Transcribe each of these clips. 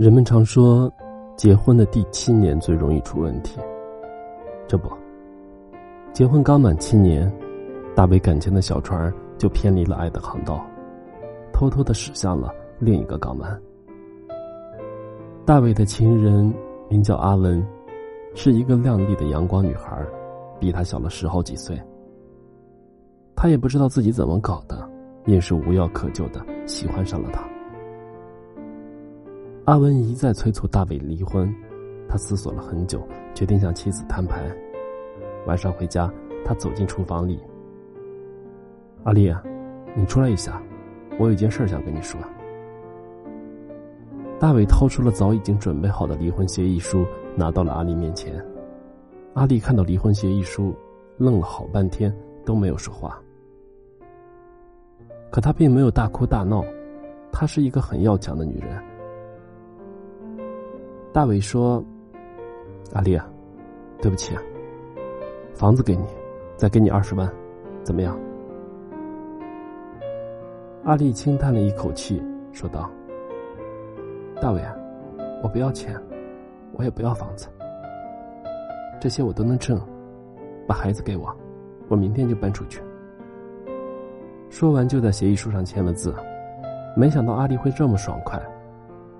人们常说，结婚的第七年最容易出问题。这不，结婚刚满七年，大卫感情的小船就偏离了爱的航道，偷偷的驶向了另一个港湾。大伟的情人名叫阿文，是一个靓丽的阳光女孩，比他小了十好几岁。他也不知道自己怎么搞的，硬是无药可救的喜欢上了他。阿文一再催促大伟离婚，他思索了很久，决定向妻子摊牌。晚上回家，他走进厨房里。阿丽，你出来一下，我有件事想跟你说。大伟掏出了早已经准备好的离婚协议书，拿到了阿丽面前。阿丽看到离婚协议书，愣了好半天都没有说话。可她并没有大哭大闹，她是一个很要强的女人。大伟说：“阿丽啊，对不起啊，房子给你，再给你二十万，怎么样？”阿丽轻叹了一口气，说道：“大伟啊，我不要钱，我也不要房子，这些我都能挣，把孩子给我，我明天就搬出去。”说完，就在协议书上签了字。没想到阿丽会这么爽快，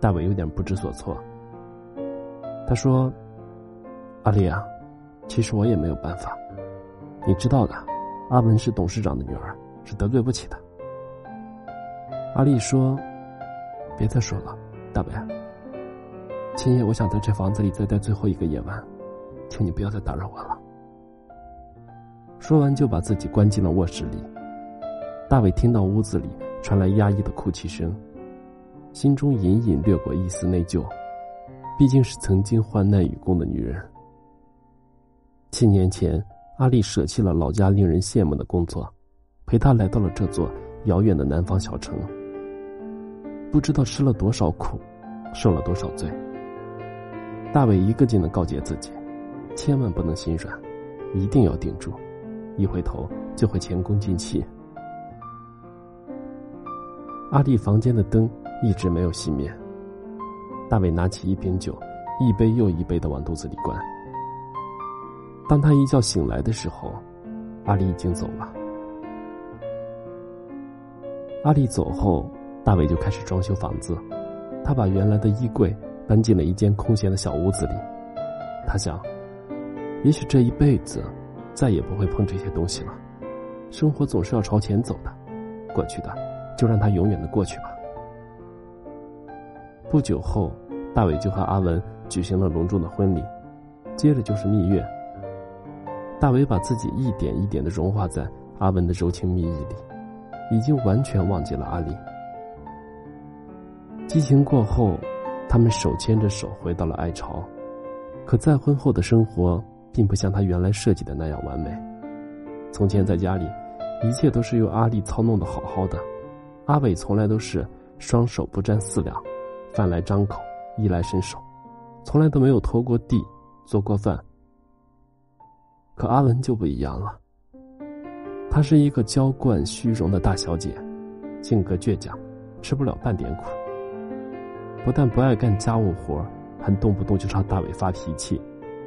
大伟有点不知所措。他说：“阿丽啊，其实我也没有办法，你知道的，阿文是董事长的女儿，是得罪不起的。”阿丽说：“别再说了，大伟，今夜我想在这房子里再待最后一个夜晚，请你不要再打扰我了。”说完就把自己关进了卧室里。大伟听到屋子里传来压抑的哭泣声，心中隐隐掠过一丝内疚。毕竟是曾经患难与共的女人。七年前，阿丽舍弃了老家令人羡慕的工作，陪他来到了这座遥远的南方小城。不知道吃了多少苦，受了多少罪。大伟一个劲的告诫自己，千万不能心软，一定要顶住，一回头就会前功尽弃。阿丽房间的灯一直没有熄灭。大伟拿起一瓶酒，一杯又一杯的往肚子里灌。当他一觉醒来的时候，阿丽已经走了。阿丽走后，大伟就开始装修房子。他把原来的衣柜搬进了一间空闲的小屋子里。他想，也许这一辈子再也不会碰这些东西了。生活总是要朝前走的，过去的就让它永远的过去吧。不久后，大伟就和阿文举行了隆重的婚礼，接着就是蜜月。大伟把自己一点一点的融化在阿文的柔情蜜意里，已经完全忘记了阿丽。激情过后，他们手牵着手回到了爱巢，可再婚后的生活并不像他原来设计的那样完美。从前在家里，一切都是由阿丽操弄的好好的，阿伟从来都是双手不沾四两。饭来张口，衣来伸手，从来都没有拖过地，做过饭。可阿文就不一样了，她是一个娇惯虚荣的大小姐，性格倔强，吃不了半点苦。不但不爱干家务活，还动不动就朝大伟发脾气，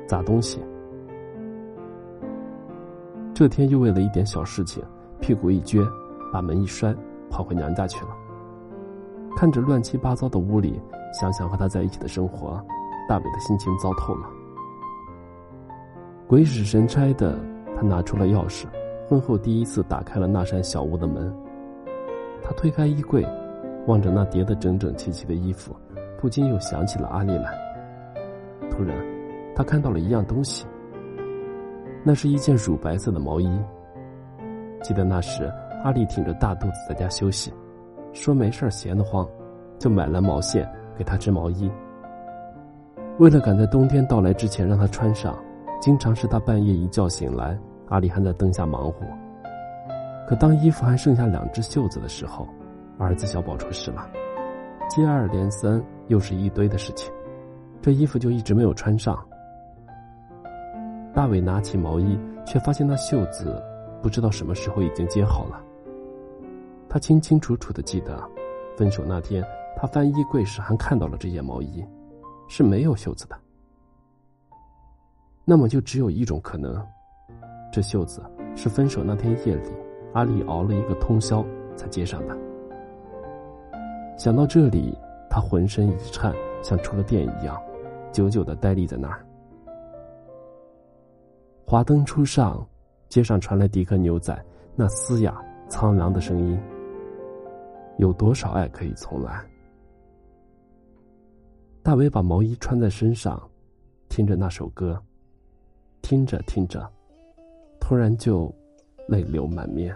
砸东西。这天又为了一点小事情，屁股一撅，把门一摔，跑回娘家去了。看着乱七八糟的屋里，想想和他在一起的生活，大伟的心情糟透了。鬼使神差的，他拿出了钥匙，婚后第一次打开了那扇小屋的门。他推开衣柜，望着那叠得整整齐齐的衣服，不禁又想起了阿丽来。突然，他看到了一样东西，那是一件乳白色的毛衣。记得那时，阿丽挺着大肚子在家休息。说没事闲得慌，就买了毛线给他织毛衣。为了赶在冬天到来之前让他穿上，经常是他半夜一觉醒来，阿丽还在灯下忙活。可当衣服还剩下两只袖子的时候，儿子小宝出事了，接二连三又是一堆的事情，这衣服就一直没有穿上。大伟拿起毛衣，却发现那袖子不知道什么时候已经接好了。他清清楚楚的记得，分手那天他翻衣柜时还看到了这件毛衣，是没有袖子的。那么就只有一种可能，这袖子是分手那天夜里阿丽熬了一个通宵才接上的。想到这里，他浑身一颤，像触了电一样，久久的呆立在那儿。华灯初上，街上传来迪克牛仔那嘶哑苍凉的声音。有多少爱可以重来？大伟把毛衣穿在身上，听着那首歌，听着听着，突然就泪流满面。